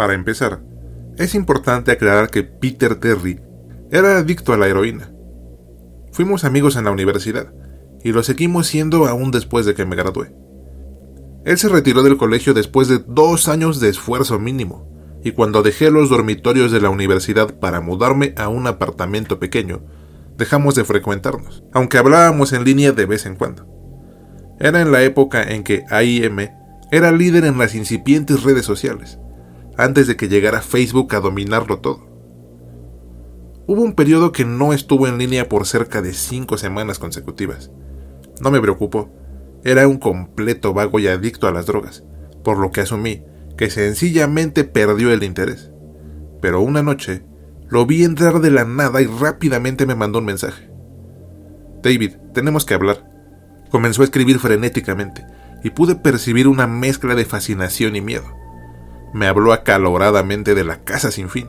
Para empezar, es importante aclarar que Peter Terry era adicto a la heroína. Fuimos amigos en la universidad y lo seguimos siendo aún después de que me gradué. Él se retiró del colegio después de dos años de esfuerzo mínimo, y cuando dejé los dormitorios de la universidad para mudarme a un apartamento pequeño, dejamos de frecuentarnos, aunque hablábamos en línea de vez en cuando. Era en la época en que AIM era líder en las incipientes redes sociales, antes de que llegara Facebook a dominarlo todo. Hubo un periodo que no estuvo en línea por cerca de cinco semanas consecutivas. No me preocupó, era un completo vago y adicto a las drogas, por lo que asumí que sencillamente perdió el interés. Pero una noche lo vi entrar de la nada y rápidamente me mandó un mensaje. David, tenemos que hablar. Comenzó a escribir frenéticamente y pude percibir una mezcla de fascinación y miedo. Me habló acaloradamente de la casa sin fin,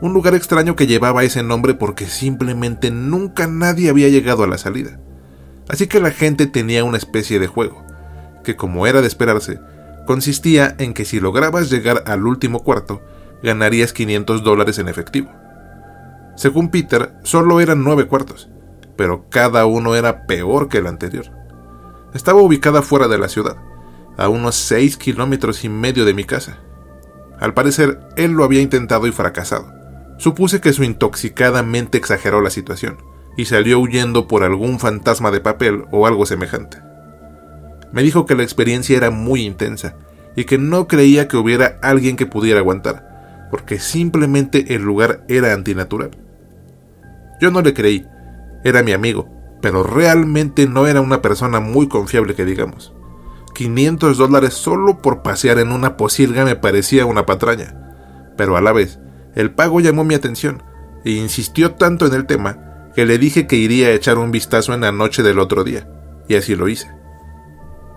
un lugar extraño que llevaba ese nombre porque simplemente nunca nadie había llegado a la salida. Así que la gente tenía una especie de juego, que como era de esperarse, consistía en que si lograbas llegar al último cuarto, ganarías 500 dólares en efectivo. Según Peter, solo eran nueve cuartos, pero cada uno era peor que el anterior. Estaba ubicada fuera de la ciudad, a unos 6 kilómetros y medio de mi casa. Al parecer, él lo había intentado y fracasado. Supuse que su intoxicada mente exageró la situación, y salió huyendo por algún fantasma de papel o algo semejante. Me dijo que la experiencia era muy intensa y que no creía que hubiera alguien que pudiera aguantar, porque simplemente el lugar era antinatural. Yo no le creí, era mi amigo, pero realmente no era una persona muy confiable que digamos. 500 dólares solo por pasear en una posilga me parecía una patraña, pero a la vez el pago llamó mi atención e insistió tanto en el tema que le dije que iría a echar un vistazo en la noche del otro día, y así lo hice.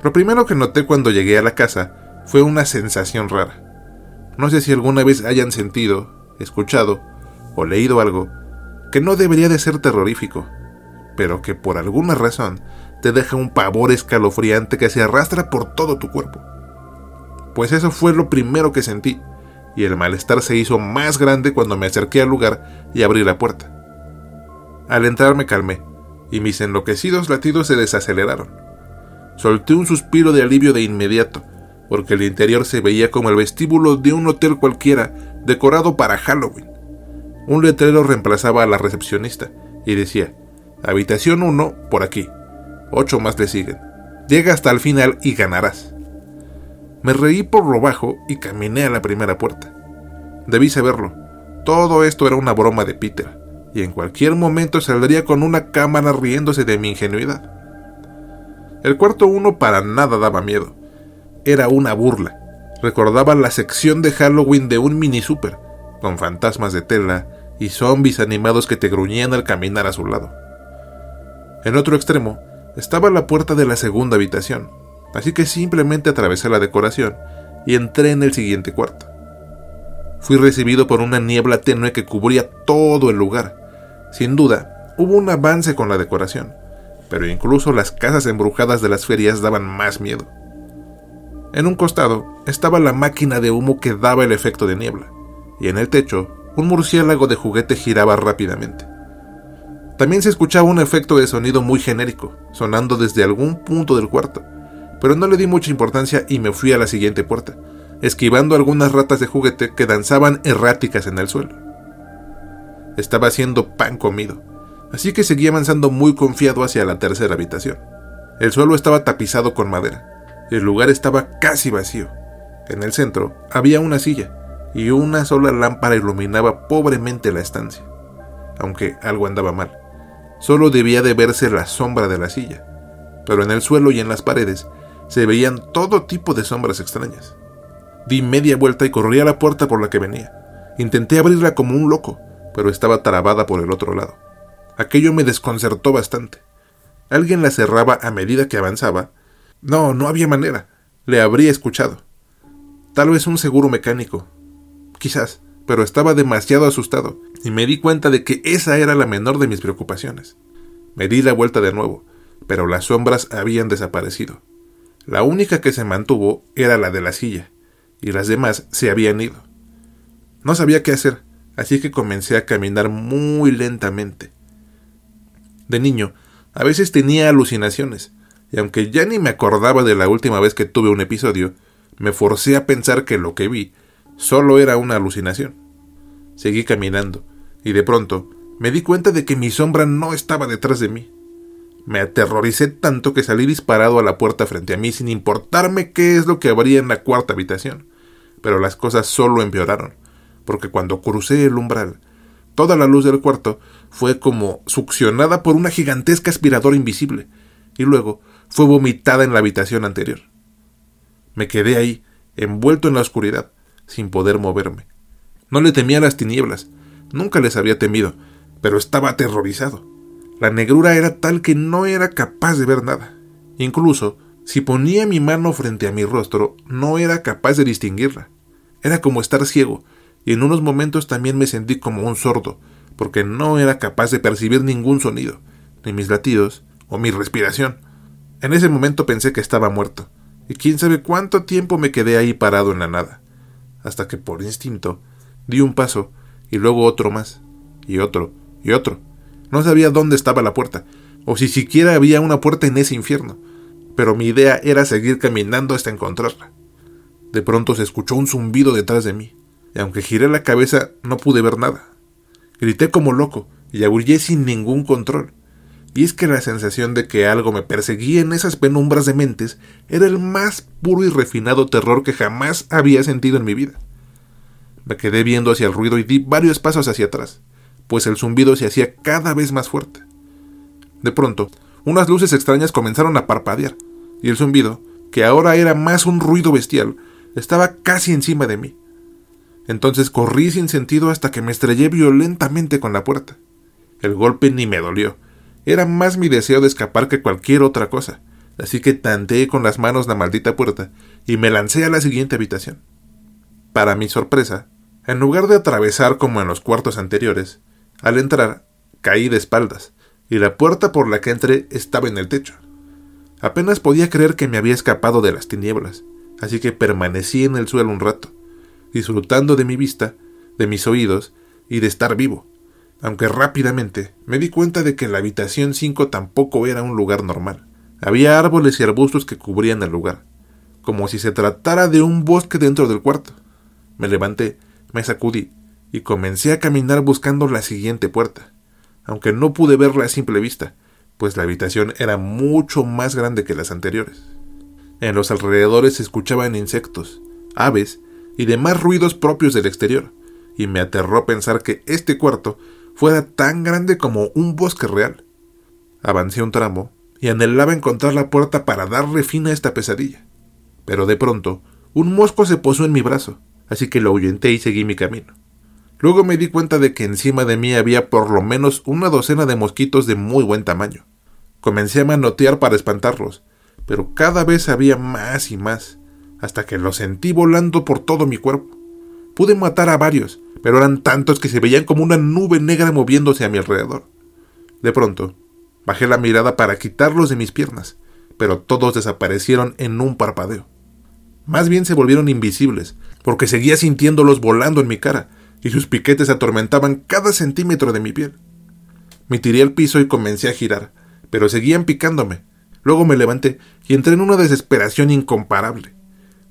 Lo primero que noté cuando llegué a la casa fue una sensación rara. No sé si alguna vez hayan sentido, escuchado o leído algo que no debería de ser terrorífico, pero que por alguna razón te deja un pavor escalofriante que se arrastra por todo tu cuerpo. Pues eso fue lo primero que sentí, y el malestar se hizo más grande cuando me acerqué al lugar y abrí la puerta. Al entrar me calmé, y mis enloquecidos latidos se desaceleraron. Solté un suspiro de alivio de inmediato, porque el interior se veía como el vestíbulo de un hotel cualquiera, decorado para Halloween. Un letrero reemplazaba a la recepcionista, y decía, Habitación 1, por aquí. Ocho más le siguen. Llega hasta el final y ganarás. Me reí por lo bajo y caminé a la primera puerta. Debí saberlo. Todo esto era una broma de Peter y en cualquier momento saldría con una cámara riéndose de mi ingenuidad. El cuarto uno para nada daba miedo. Era una burla. Recordaba la sección de Halloween de un mini super, con fantasmas de tela y zombies animados que te gruñían al caminar a su lado. En otro extremo estaba la puerta de la segunda habitación, así que simplemente atravesé la decoración y entré en el siguiente cuarto. Fui recibido por una niebla tenue que cubría todo el lugar. Sin duda, hubo un avance con la decoración, pero incluso las casas embrujadas de las ferias daban más miedo. En un costado estaba la máquina de humo que daba el efecto de niebla, y en el techo un murciélago de juguete giraba rápidamente. También se escuchaba un efecto de sonido muy genérico, sonando desde algún punto del cuarto, pero no le di mucha importancia y me fui a la siguiente puerta, esquivando algunas ratas de juguete que danzaban erráticas en el suelo. Estaba haciendo pan comido, así que seguí avanzando muy confiado hacia la tercera habitación. El suelo estaba tapizado con madera. El lugar estaba casi vacío. En el centro había una silla y una sola lámpara iluminaba pobremente la estancia. Aunque algo andaba mal. Solo debía de verse la sombra de la silla, pero en el suelo y en las paredes se veían todo tipo de sombras extrañas. Di media vuelta y corrí a la puerta por la que venía. Intenté abrirla como un loco, pero estaba trabada por el otro lado. Aquello me desconcertó bastante. Alguien la cerraba a medida que avanzaba. No, no había manera. Le habría escuchado. Tal vez un seguro mecánico. Quizás, pero estaba demasiado asustado, y me di cuenta de que esa era la menor de mis preocupaciones. Me di la vuelta de nuevo, pero las sombras habían desaparecido. La única que se mantuvo era la de la silla y las demás se habían ido. No sabía qué hacer, así que comencé a caminar muy lentamente. De niño, a veces tenía alucinaciones, y aunque ya ni me acordaba de la última vez que tuve un episodio, me forcé a pensar que lo que vi solo era una alucinación. Seguí caminando, y de pronto me di cuenta de que mi sombra no estaba detrás de mí. Me aterroricé tanto que salí disparado a la puerta frente a mí sin importarme qué es lo que habría en la cuarta habitación. Pero las cosas solo empeoraron, porque cuando crucé el umbral, toda la luz del cuarto fue como succionada por una gigantesca aspiradora invisible, y luego fue vomitada en la habitación anterior. Me quedé ahí, envuelto en la oscuridad, sin poder moverme. No le temía las tinieblas, nunca les había temido, pero estaba aterrorizado. La negrura era tal que no era capaz de ver nada. Incluso, si ponía mi mano frente a mi rostro, no era capaz de distinguirla. Era como estar ciego, y en unos momentos también me sentí como un sordo, porque no era capaz de percibir ningún sonido, ni mis latidos o mi respiración. En ese momento pensé que estaba muerto, y quién sabe cuánto tiempo me quedé ahí parado en la nada, hasta que por instinto di un paso y luego otro más, y otro, y otro. No sabía dónde estaba la puerta, o si siquiera había una puerta en ese infierno, pero mi idea era seguir caminando hasta encontrarla. De pronto se escuchó un zumbido detrás de mí, y aunque giré la cabeza no pude ver nada. Grité como loco y aullé sin ningún control y es que la sensación de que algo me perseguía en esas penumbras de mentes era el más puro y refinado terror que jamás había sentido en mi vida. Me quedé viendo hacia el ruido y di varios pasos hacia atrás, pues el zumbido se hacía cada vez más fuerte. De pronto, unas luces extrañas comenzaron a parpadear, y el zumbido, que ahora era más un ruido bestial, estaba casi encima de mí. Entonces corrí sin sentido hasta que me estrellé violentamente con la puerta. El golpe ni me dolió, era más mi deseo de escapar que cualquier otra cosa, así que tanteé con las manos la maldita puerta y me lancé a la siguiente habitación. Para mi sorpresa, en lugar de atravesar como en los cuartos anteriores, al entrar caí de espaldas, y la puerta por la que entré estaba en el techo. Apenas podía creer que me había escapado de las tinieblas, así que permanecí en el suelo un rato, disfrutando de mi vista, de mis oídos y de estar vivo aunque rápidamente me di cuenta de que la habitación 5 tampoco era un lugar normal. Había árboles y arbustos que cubrían el lugar, como si se tratara de un bosque dentro del cuarto. Me levanté, me sacudí y comencé a caminar buscando la siguiente puerta, aunque no pude verla a simple vista, pues la habitación era mucho más grande que las anteriores. En los alrededores se escuchaban insectos, aves y demás ruidos propios del exterior, y me aterró pensar que este cuarto fuera tan grande como un bosque real. Avancé un tramo y anhelaba encontrar la puerta para darle fin a esta pesadilla. Pero de pronto, un mosco se posó en mi brazo, así que lo ahuyenté y seguí mi camino. Luego me di cuenta de que encima de mí había por lo menos una docena de mosquitos de muy buen tamaño. Comencé a manotear para espantarlos, pero cada vez había más y más, hasta que los sentí volando por todo mi cuerpo. Pude matar a varios, pero eran tantos que se veían como una nube negra moviéndose a mi alrededor. De pronto, bajé la mirada para quitarlos de mis piernas, pero todos desaparecieron en un parpadeo. Más bien se volvieron invisibles, porque seguía sintiéndolos volando en mi cara, y sus piquetes atormentaban cada centímetro de mi piel. Me tiré al piso y comencé a girar, pero seguían picándome. Luego me levanté y entré en una desesperación incomparable.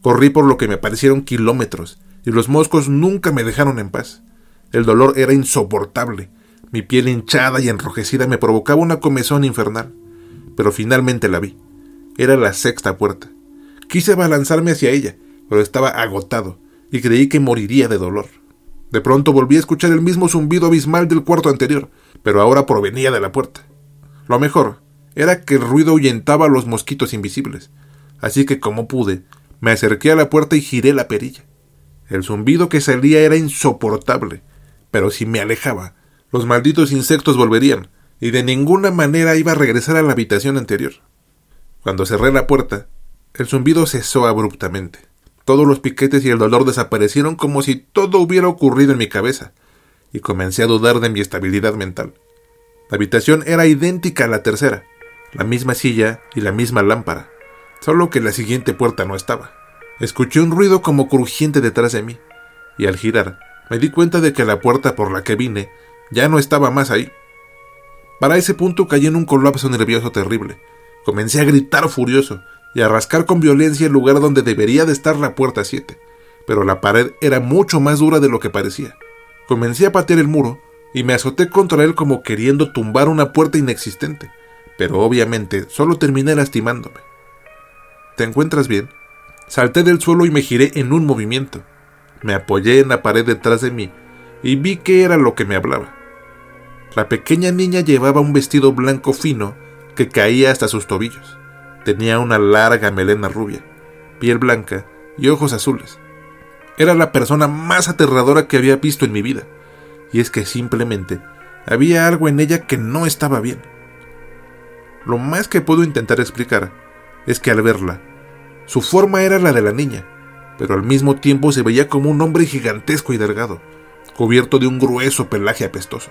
Corrí por lo que me parecieron kilómetros, y los moscos nunca me dejaron en paz. El dolor era insoportable. Mi piel hinchada y enrojecida me provocaba una comezón infernal. Pero finalmente la vi. Era la sexta puerta. Quise abalanzarme hacia ella, pero estaba agotado y creí que moriría de dolor. De pronto volví a escuchar el mismo zumbido abismal del cuarto anterior, pero ahora provenía de la puerta. Lo mejor era que el ruido ahuyentaba a los mosquitos invisibles, así que como pude, me acerqué a la puerta y giré la perilla. El zumbido que salía era insoportable, pero si me alejaba, los malditos insectos volverían, y de ninguna manera iba a regresar a la habitación anterior. Cuando cerré la puerta, el zumbido cesó abruptamente. Todos los piquetes y el dolor desaparecieron como si todo hubiera ocurrido en mi cabeza, y comencé a dudar de mi estabilidad mental. La habitación era idéntica a la tercera, la misma silla y la misma lámpara, solo que la siguiente puerta no estaba. Escuché un ruido como crujiente detrás de mí, y al girar me di cuenta de que la puerta por la que vine ya no estaba más ahí. Para ese punto caí en un colapso nervioso terrible. Comencé a gritar furioso y a rascar con violencia el lugar donde debería de estar la puerta 7, pero la pared era mucho más dura de lo que parecía. Comencé a patear el muro y me azoté contra él como queriendo tumbar una puerta inexistente, pero obviamente solo terminé lastimándome. ¿Te encuentras bien? Salté del suelo y me giré en un movimiento. Me apoyé en la pared detrás de mí y vi que era lo que me hablaba. La pequeña niña llevaba un vestido blanco fino que caía hasta sus tobillos. Tenía una larga melena rubia, piel blanca y ojos azules. Era la persona más aterradora que había visto en mi vida, y es que simplemente había algo en ella que no estaba bien. Lo más que puedo intentar explicar es que al verla, su forma era la de la niña, pero al mismo tiempo se veía como un hombre gigantesco y delgado, cubierto de un grueso pelaje apestoso.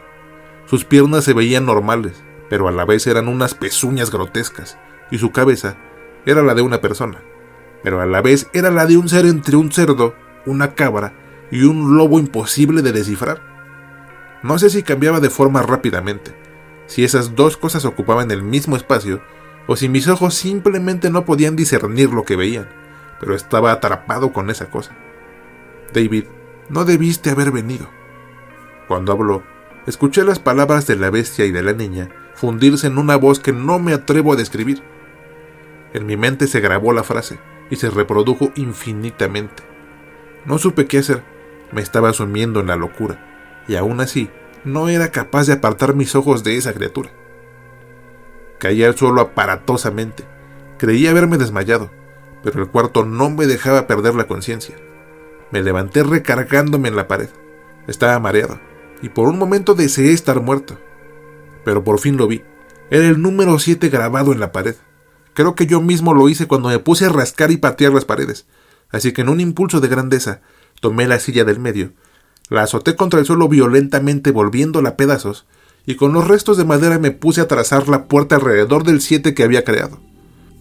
Sus piernas se veían normales, pero a la vez eran unas pezuñas grotescas, y su cabeza era la de una persona, pero a la vez era la de un ser entre un cerdo, una cabra y un lobo imposible de descifrar. No sé si cambiaba de forma rápidamente, si esas dos cosas ocupaban el mismo espacio, o si mis ojos simplemente no podían discernir lo que veían, pero estaba atrapado con esa cosa. David, no debiste haber venido. Cuando habló, escuché las palabras de la bestia y de la niña fundirse en una voz que no me atrevo a describir. En mi mente se grabó la frase y se reprodujo infinitamente. No supe qué hacer, me estaba sumiendo en la locura, y aún así no era capaz de apartar mis ojos de esa criatura. Caí al suelo aparatosamente. Creí haberme desmayado, pero el cuarto no me dejaba perder la conciencia. Me levanté recargándome en la pared. Estaba mareado, y por un momento deseé estar muerto. Pero por fin lo vi. Era el número 7 grabado en la pared. Creo que yo mismo lo hice cuando me puse a rascar y patear las paredes. Así que en un impulso de grandeza, tomé la silla del medio, la azoté contra el suelo violentamente volviéndola a pedazos, y con los restos de madera me puse a trazar la puerta alrededor del 7 que había creado.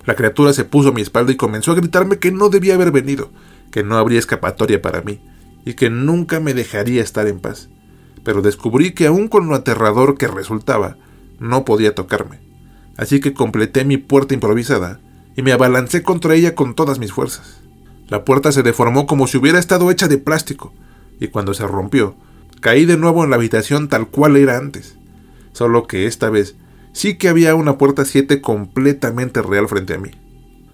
La criatura se puso a mi espalda y comenzó a gritarme que no debía haber venido, que no habría escapatoria para mí, y que nunca me dejaría estar en paz. Pero descubrí que aun con lo aterrador que resultaba, no podía tocarme así que completé mi puerta improvisada y me abalancé contra ella con todas mis fuerzas. La puerta se deformó como si hubiera estado hecha de plástico, y cuando se rompió, caí de nuevo en la habitación tal cual era antes, solo que esta vez sí que había una puerta 7 completamente real frente a mí.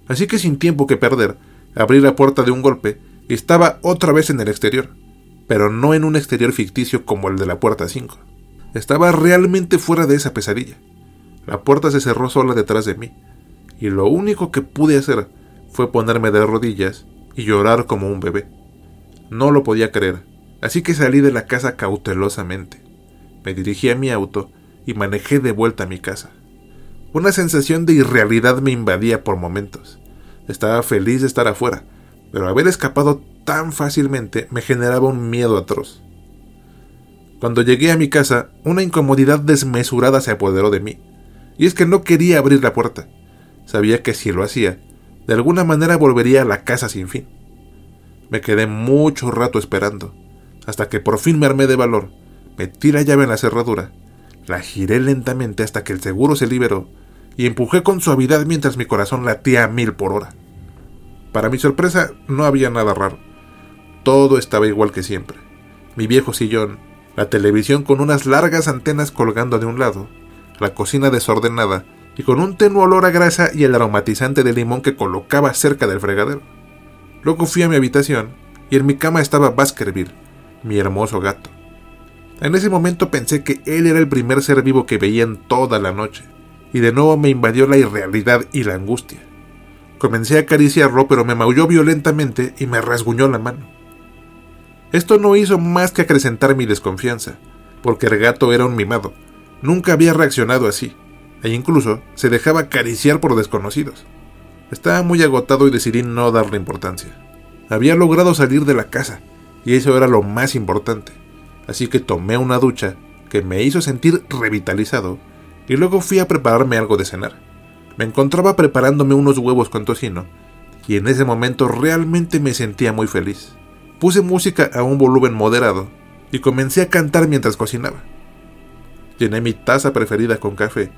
Así que sin tiempo que perder, abrí la puerta de un golpe y estaba otra vez en el exterior, pero no en un exterior ficticio como el de la puerta 5. Estaba realmente fuera de esa pesadilla. La puerta se cerró sola detrás de mí, y lo único que pude hacer fue ponerme de rodillas y llorar como un bebé. No lo podía creer, así que salí de la casa cautelosamente. Me dirigí a mi auto y manejé de vuelta a mi casa. Una sensación de irrealidad me invadía por momentos. Estaba feliz de estar afuera, pero haber escapado tan fácilmente me generaba un miedo atroz. Cuando llegué a mi casa, una incomodidad desmesurada se apoderó de mí. Y es que no quería abrir la puerta. Sabía que si lo hacía, de alguna manera volvería a la casa sin fin. Me quedé mucho rato esperando, hasta que por fin me armé de valor, metí la llave en la cerradura, la giré lentamente hasta que el seguro se liberó y empujé con suavidad mientras mi corazón latía a mil por hora. Para mi sorpresa, no había nada raro. Todo estaba igual que siempre. Mi viejo sillón, la televisión con unas largas antenas colgando de un lado, la cocina desordenada y con un tenue olor a grasa y el aromatizante de limón que colocaba cerca del fregadero. Luego fui a mi habitación y en mi cama estaba Baskerville, mi hermoso gato. En ese momento pensé que él era el primer ser vivo que veía en toda la noche, y de nuevo me invadió la irrealidad y la angustia. Comencé a acariciarlo, pero me maulló violentamente y me rasguñó la mano. Esto no hizo más que acrecentar mi desconfianza, porque el gato era un mimado, Nunca había reaccionado así, e incluso se dejaba acariciar por desconocidos. Estaba muy agotado y decidí no darle importancia. Había logrado salir de la casa, y eso era lo más importante. Así que tomé una ducha que me hizo sentir revitalizado, y luego fui a prepararme algo de cenar. Me encontraba preparándome unos huevos con tocino, y en ese momento realmente me sentía muy feliz. Puse música a un volumen moderado y comencé a cantar mientras cocinaba. Llené mi taza preferida con café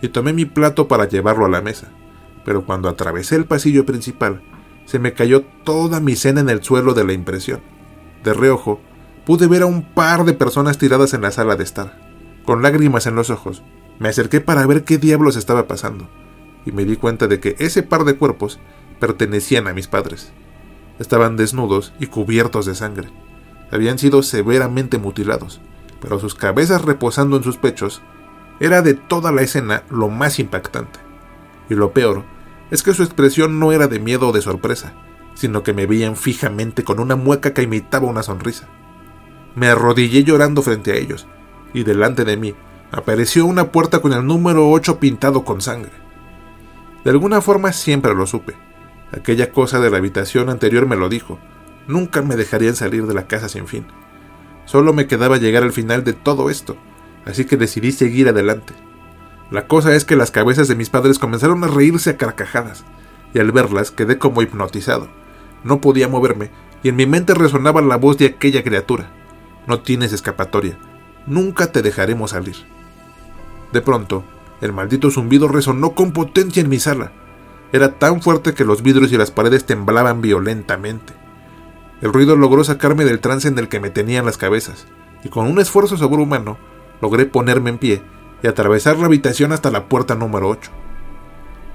y tomé mi plato para llevarlo a la mesa, pero cuando atravesé el pasillo principal, se me cayó toda mi cena en el suelo de la impresión. De reojo, pude ver a un par de personas tiradas en la sala de estar. Con lágrimas en los ojos, me acerqué para ver qué diablos estaba pasando, y me di cuenta de que ese par de cuerpos pertenecían a mis padres. Estaban desnudos y cubiertos de sangre. Habían sido severamente mutilados, pero sus cabezas reposando en sus pechos era de toda la escena lo más impactante. Y lo peor es que su expresión no era de miedo o de sorpresa, sino que me veían fijamente con una mueca que imitaba una sonrisa. Me arrodillé llorando frente a ellos, y delante de mí apareció una puerta con el número 8 pintado con sangre. De alguna forma siempre lo supe. Aquella cosa de la habitación anterior me lo dijo. Nunca me dejarían salir de la casa sin fin. Solo me quedaba llegar al final de todo esto, así que decidí seguir adelante. La cosa es que las cabezas de mis padres comenzaron a reírse a carcajadas, y al verlas quedé como hipnotizado. No podía moverme, y en mi mente resonaba la voz de aquella criatura. No tienes escapatoria. Nunca te dejaremos salir. De pronto, el maldito zumbido resonó con potencia en mi sala. Era tan fuerte que los vidrios y las paredes temblaban violentamente. El ruido logró sacarme del trance en el que me tenían las cabezas, y con un esfuerzo sobrehumano logré ponerme en pie y atravesar la habitación hasta la puerta número 8.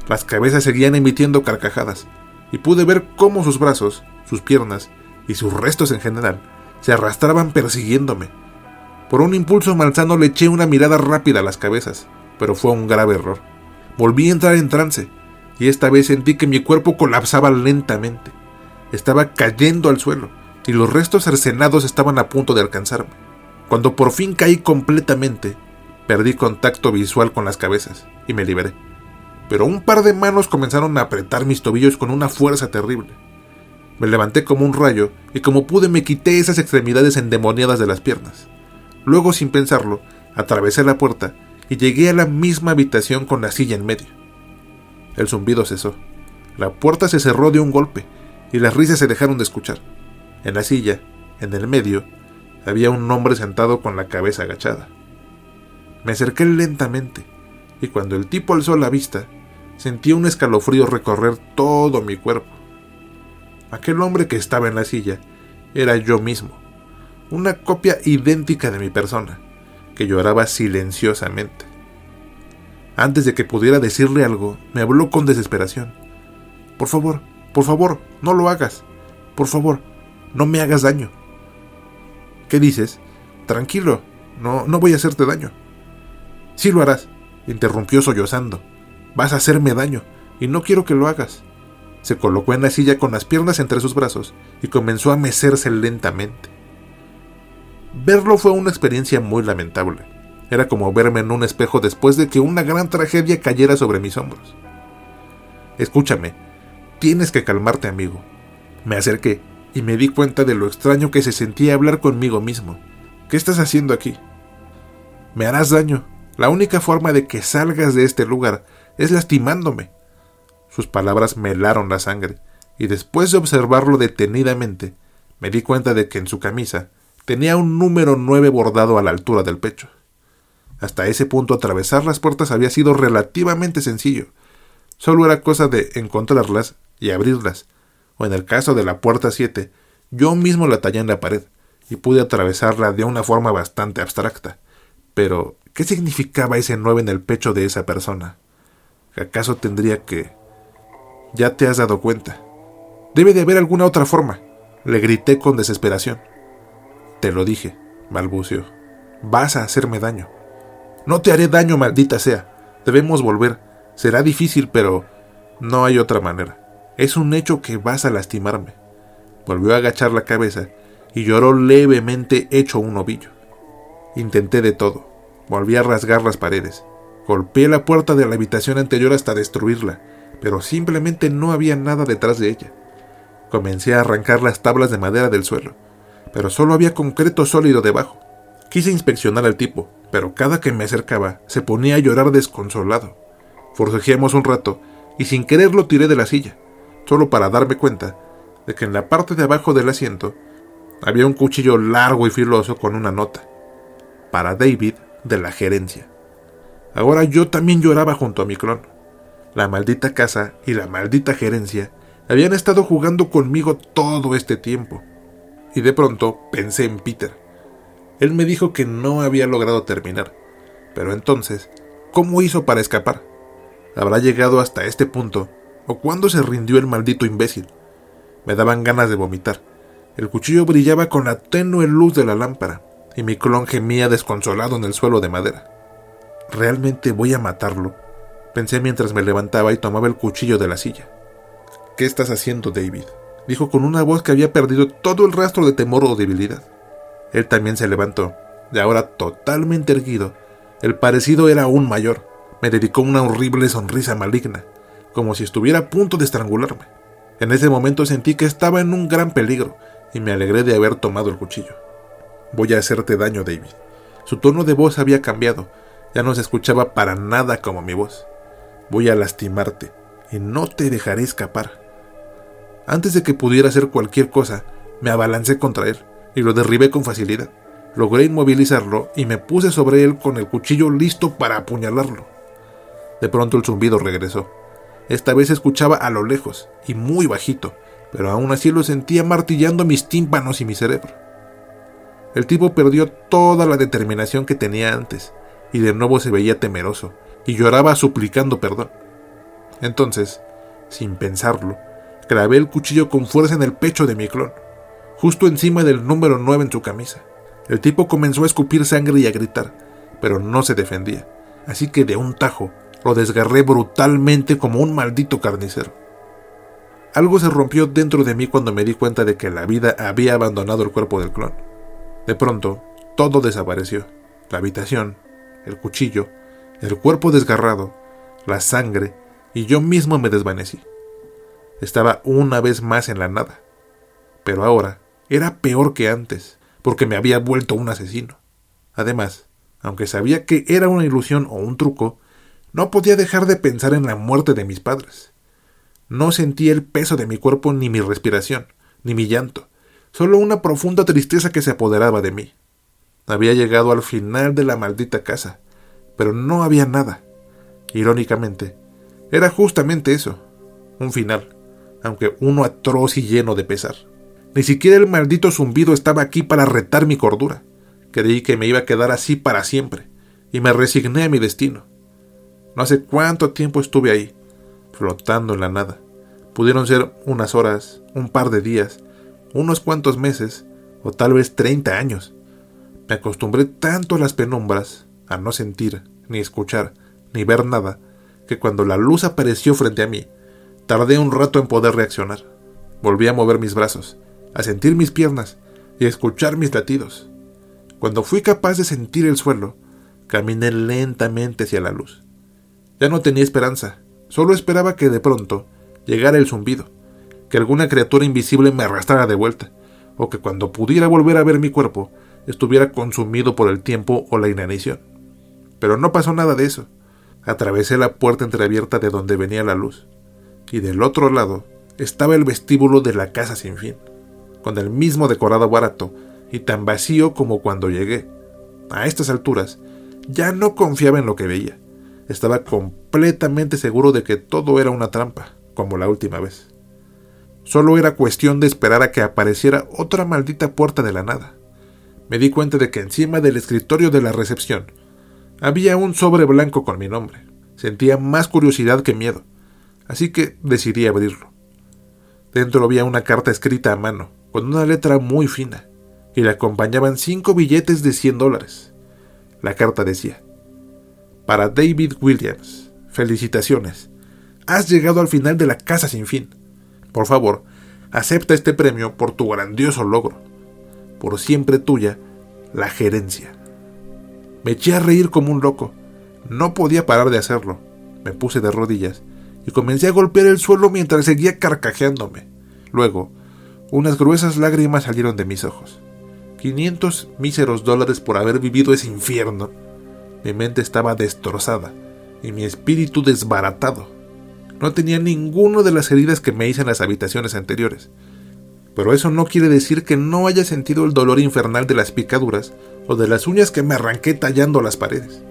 Las cabezas seguían emitiendo carcajadas, y pude ver cómo sus brazos, sus piernas y sus restos en general se arrastraban persiguiéndome. Por un impulso malsano le eché una mirada rápida a las cabezas, pero fue un grave error. Volví a entrar en trance, y esta vez sentí que mi cuerpo colapsaba lentamente. Estaba cayendo al suelo, y los restos cercenados estaban a punto de alcanzarme. Cuando por fin caí completamente, perdí contacto visual con las cabezas, y me liberé pero un par de manos comenzaron a apretar mis tobillos con una fuerza terrible. Me levanté como un rayo y como pude me quité esas extremidades endemoniadas de las piernas. Luego, sin pensarlo, atravesé la puerta y llegué a la misma habitación con la silla en medio. El zumbido cesó. La puerta se cerró de un golpe y las risas se dejaron de escuchar. En la silla, en el medio, había un hombre sentado con la cabeza agachada. Me acerqué lentamente y cuando el tipo alzó la vista, Sentí un escalofrío recorrer todo mi cuerpo. Aquel hombre que estaba en la silla era yo mismo, una copia idéntica de mi persona, que lloraba silenciosamente. Antes de que pudiera decirle algo, me habló con desesperación. Por favor, por favor, no lo hagas. Por favor, no me hagas daño. ¿Qué dices? Tranquilo, no, no voy a hacerte daño. Sí lo harás, interrumpió sollozando. Vas a hacerme daño, y no quiero que lo hagas. Se colocó en la silla con las piernas entre sus brazos y comenzó a mecerse lentamente. Verlo fue una experiencia muy lamentable. Era como verme en un espejo después de que una gran tragedia cayera sobre mis hombros. Escúchame, tienes que calmarte, amigo. Me acerqué y me di cuenta de lo extraño que se sentía hablar conmigo mismo. ¿Qué estás haciendo aquí? Me harás daño. La única forma de que salgas de este lugar es lastimándome. Sus palabras me helaron la sangre, y después de observarlo detenidamente, me di cuenta de que en su camisa tenía un número nueve bordado a la altura del pecho. Hasta ese punto atravesar las puertas había sido relativamente sencillo. Solo era cosa de encontrarlas y abrirlas, o en el caso de la puerta 7, yo mismo la tallé en la pared y pude atravesarla de una forma bastante abstracta. Pero, ¿qué significaba ese nueve en el pecho de esa persona? ¿Acaso tendría que... Ya te has dado cuenta. Debe de haber alguna otra forma. Le grité con desesperación. Te lo dije, balbuceó. Vas a hacerme daño. No te haré daño, maldita sea. Debemos volver. Será difícil, pero no hay otra manera. Es un hecho que vas a lastimarme. Volvió a agachar la cabeza y lloró levemente hecho un ovillo. Intenté de todo. Volví a rasgar las paredes. Golpeé la puerta de la habitación anterior hasta destruirla, pero simplemente no había nada detrás de ella. Comencé a arrancar las tablas de madera del suelo, pero solo había concreto sólido debajo. Quise inspeccionar al tipo, pero cada que me acercaba se ponía a llorar desconsolado. Forcejeamos un rato y sin querer lo tiré de la silla, solo para darme cuenta de que en la parte de abajo del asiento Había un cuchillo largo y filoso con una nota. Para David de la gerencia. Ahora yo también lloraba junto a mi clon. La maldita casa y la maldita gerencia habían estado jugando conmigo todo este tiempo. Y de pronto pensé en Peter. Él me dijo que no había logrado terminar. Pero entonces, ¿cómo hizo para escapar? ¿Habrá llegado hasta este punto? ¿O cuándo se rindió el maldito imbécil? Me daban ganas de vomitar. El cuchillo brillaba con la tenue luz de la lámpara, y mi clon gemía desconsolado en el suelo de madera. ¿Realmente voy a matarlo? Pensé mientras me levantaba y tomaba el cuchillo de la silla. ¿Qué estás haciendo, David? dijo con una voz que había perdido todo el rastro de temor o debilidad. Él también se levantó, y ahora totalmente erguido. El parecido era aún mayor. Me dedicó una horrible sonrisa maligna, como si estuviera a punto de estrangularme. En ese momento sentí que estaba en un gran peligro, y me alegré de haber tomado el cuchillo. Voy a hacerte daño, David. Su tono de voz había cambiado, ya no se escuchaba para nada como mi voz. Voy a lastimarte, y no te dejaré escapar. Antes de que pudiera hacer cualquier cosa, me abalancé contra él y lo derribé con facilidad. Logré inmovilizarlo y me puse sobre él con el cuchillo listo para apuñalarlo. De pronto el zumbido regresó. Esta vez escuchaba a lo lejos y muy bajito, pero aún así lo sentía martillando mis tímpanos y mi cerebro. El tipo perdió toda la determinación que tenía antes y de nuevo se veía temeroso y lloraba suplicando perdón. Entonces, sin pensarlo, clavé el cuchillo con fuerza en el pecho de mi clon, justo encima del número 9 en su camisa. El tipo comenzó a escupir sangre y a gritar, pero no se defendía, así que de un tajo lo desgarré brutalmente como un maldito carnicero. Algo se rompió dentro de mí cuando me di cuenta de que la vida había abandonado el cuerpo del clon. De pronto, todo desapareció. La habitación, el cuchillo, el cuerpo desgarrado, la sangre, y yo mismo me desvanecí. Estaba una vez más en la nada. Pero ahora era peor que antes, porque me había vuelto un asesino. Además, aunque sabía que era una ilusión o un truco, no podía dejar de pensar en la muerte de mis padres. No sentía el peso de mi cuerpo ni mi respiración, ni mi llanto, solo una profunda tristeza que se apoderaba de mí. Había llegado al final de la maldita casa, pero no había nada. Irónicamente, era justamente eso, un final aunque uno atroz y lleno de pesar. Ni siquiera el maldito zumbido estaba aquí para retar mi cordura. Creí que me iba a quedar así para siempre, y me resigné a mi destino. No sé cuánto tiempo estuve ahí, flotando en la nada. Pudieron ser unas horas, un par de días, unos cuantos meses, o tal vez treinta años. Me acostumbré tanto a las penumbras, a no sentir, ni escuchar, ni ver nada, que cuando la luz apareció frente a mí, Tardé un rato en poder reaccionar. Volví a mover mis brazos, a sentir mis piernas y a escuchar mis latidos. Cuando fui capaz de sentir el suelo, caminé lentamente hacia la luz. Ya no tenía esperanza, solo esperaba que de pronto llegara el zumbido, que alguna criatura invisible me arrastrara de vuelta, o que cuando pudiera volver a ver mi cuerpo estuviera consumido por el tiempo o la inanición. Pero no pasó nada de eso. Atravesé la puerta entreabierta de donde venía la luz y del otro lado estaba el vestíbulo de la casa sin fin, con el mismo decorado barato y tan vacío como cuando llegué. A estas alturas ya no confiaba en lo que veía. Estaba completamente seguro de que todo era una trampa, como la última vez. Solo era cuestión de esperar a que apareciera otra maldita puerta de la nada. Me di cuenta de que encima del escritorio de la recepción había un sobre blanco con mi nombre. Sentía más curiosidad que miedo así que decidí abrirlo. Dentro había una carta escrita a mano, con una letra muy fina, y le acompañaban cinco billetes de 100 dólares. La carta decía, Para David Williams, felicitaciones. Has llegado al final de la casa sin fin. Por favor, acepta este premio por tu grandioso logro. Por siempre tuya, la gerencia. Me eché a reír como un loco. No podía parar de hacerlo. Me puse de rodillas y comencé a golpear el suelo mientras seguía carcajeándome. Luego, unas gruesas lágrimas salieron de mis ojos. 500 míseros dólares por haber vivido ese infierno. Mi mente estaba destrozada y mi espíritu desbaratado. No tenía ninguno de las heridas que me hice en las habitaciones anteriores. Pero eso no quiere decir que no haya sentido el dolor infernal de las picaduras o de las uñas que me arranqué tallando las paredes.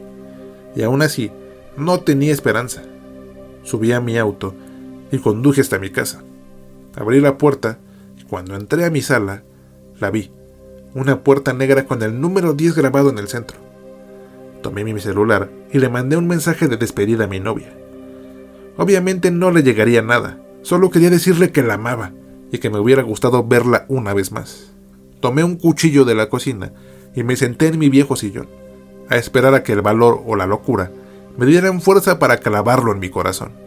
Y aún así, no tenía esperanza. Subí a mi auto y conduje hasta mi casa. Abrí la puerta y cuando entré a mi sala, la vi. Una puerta negra con el número 10 grabado en el centro. Tomé mi celular y le mandé un mensaje de despedida a mi novia. Obviamente no le llegaría nada, solo quería decirle que la amaba y que me hubiera gustado verla una vez más. Tomé un cuchillo de la cocina y me senté en mi viejo sillón, a esperar a que el valor o la locura me dieran fuerza para clavarlo en mi corazón.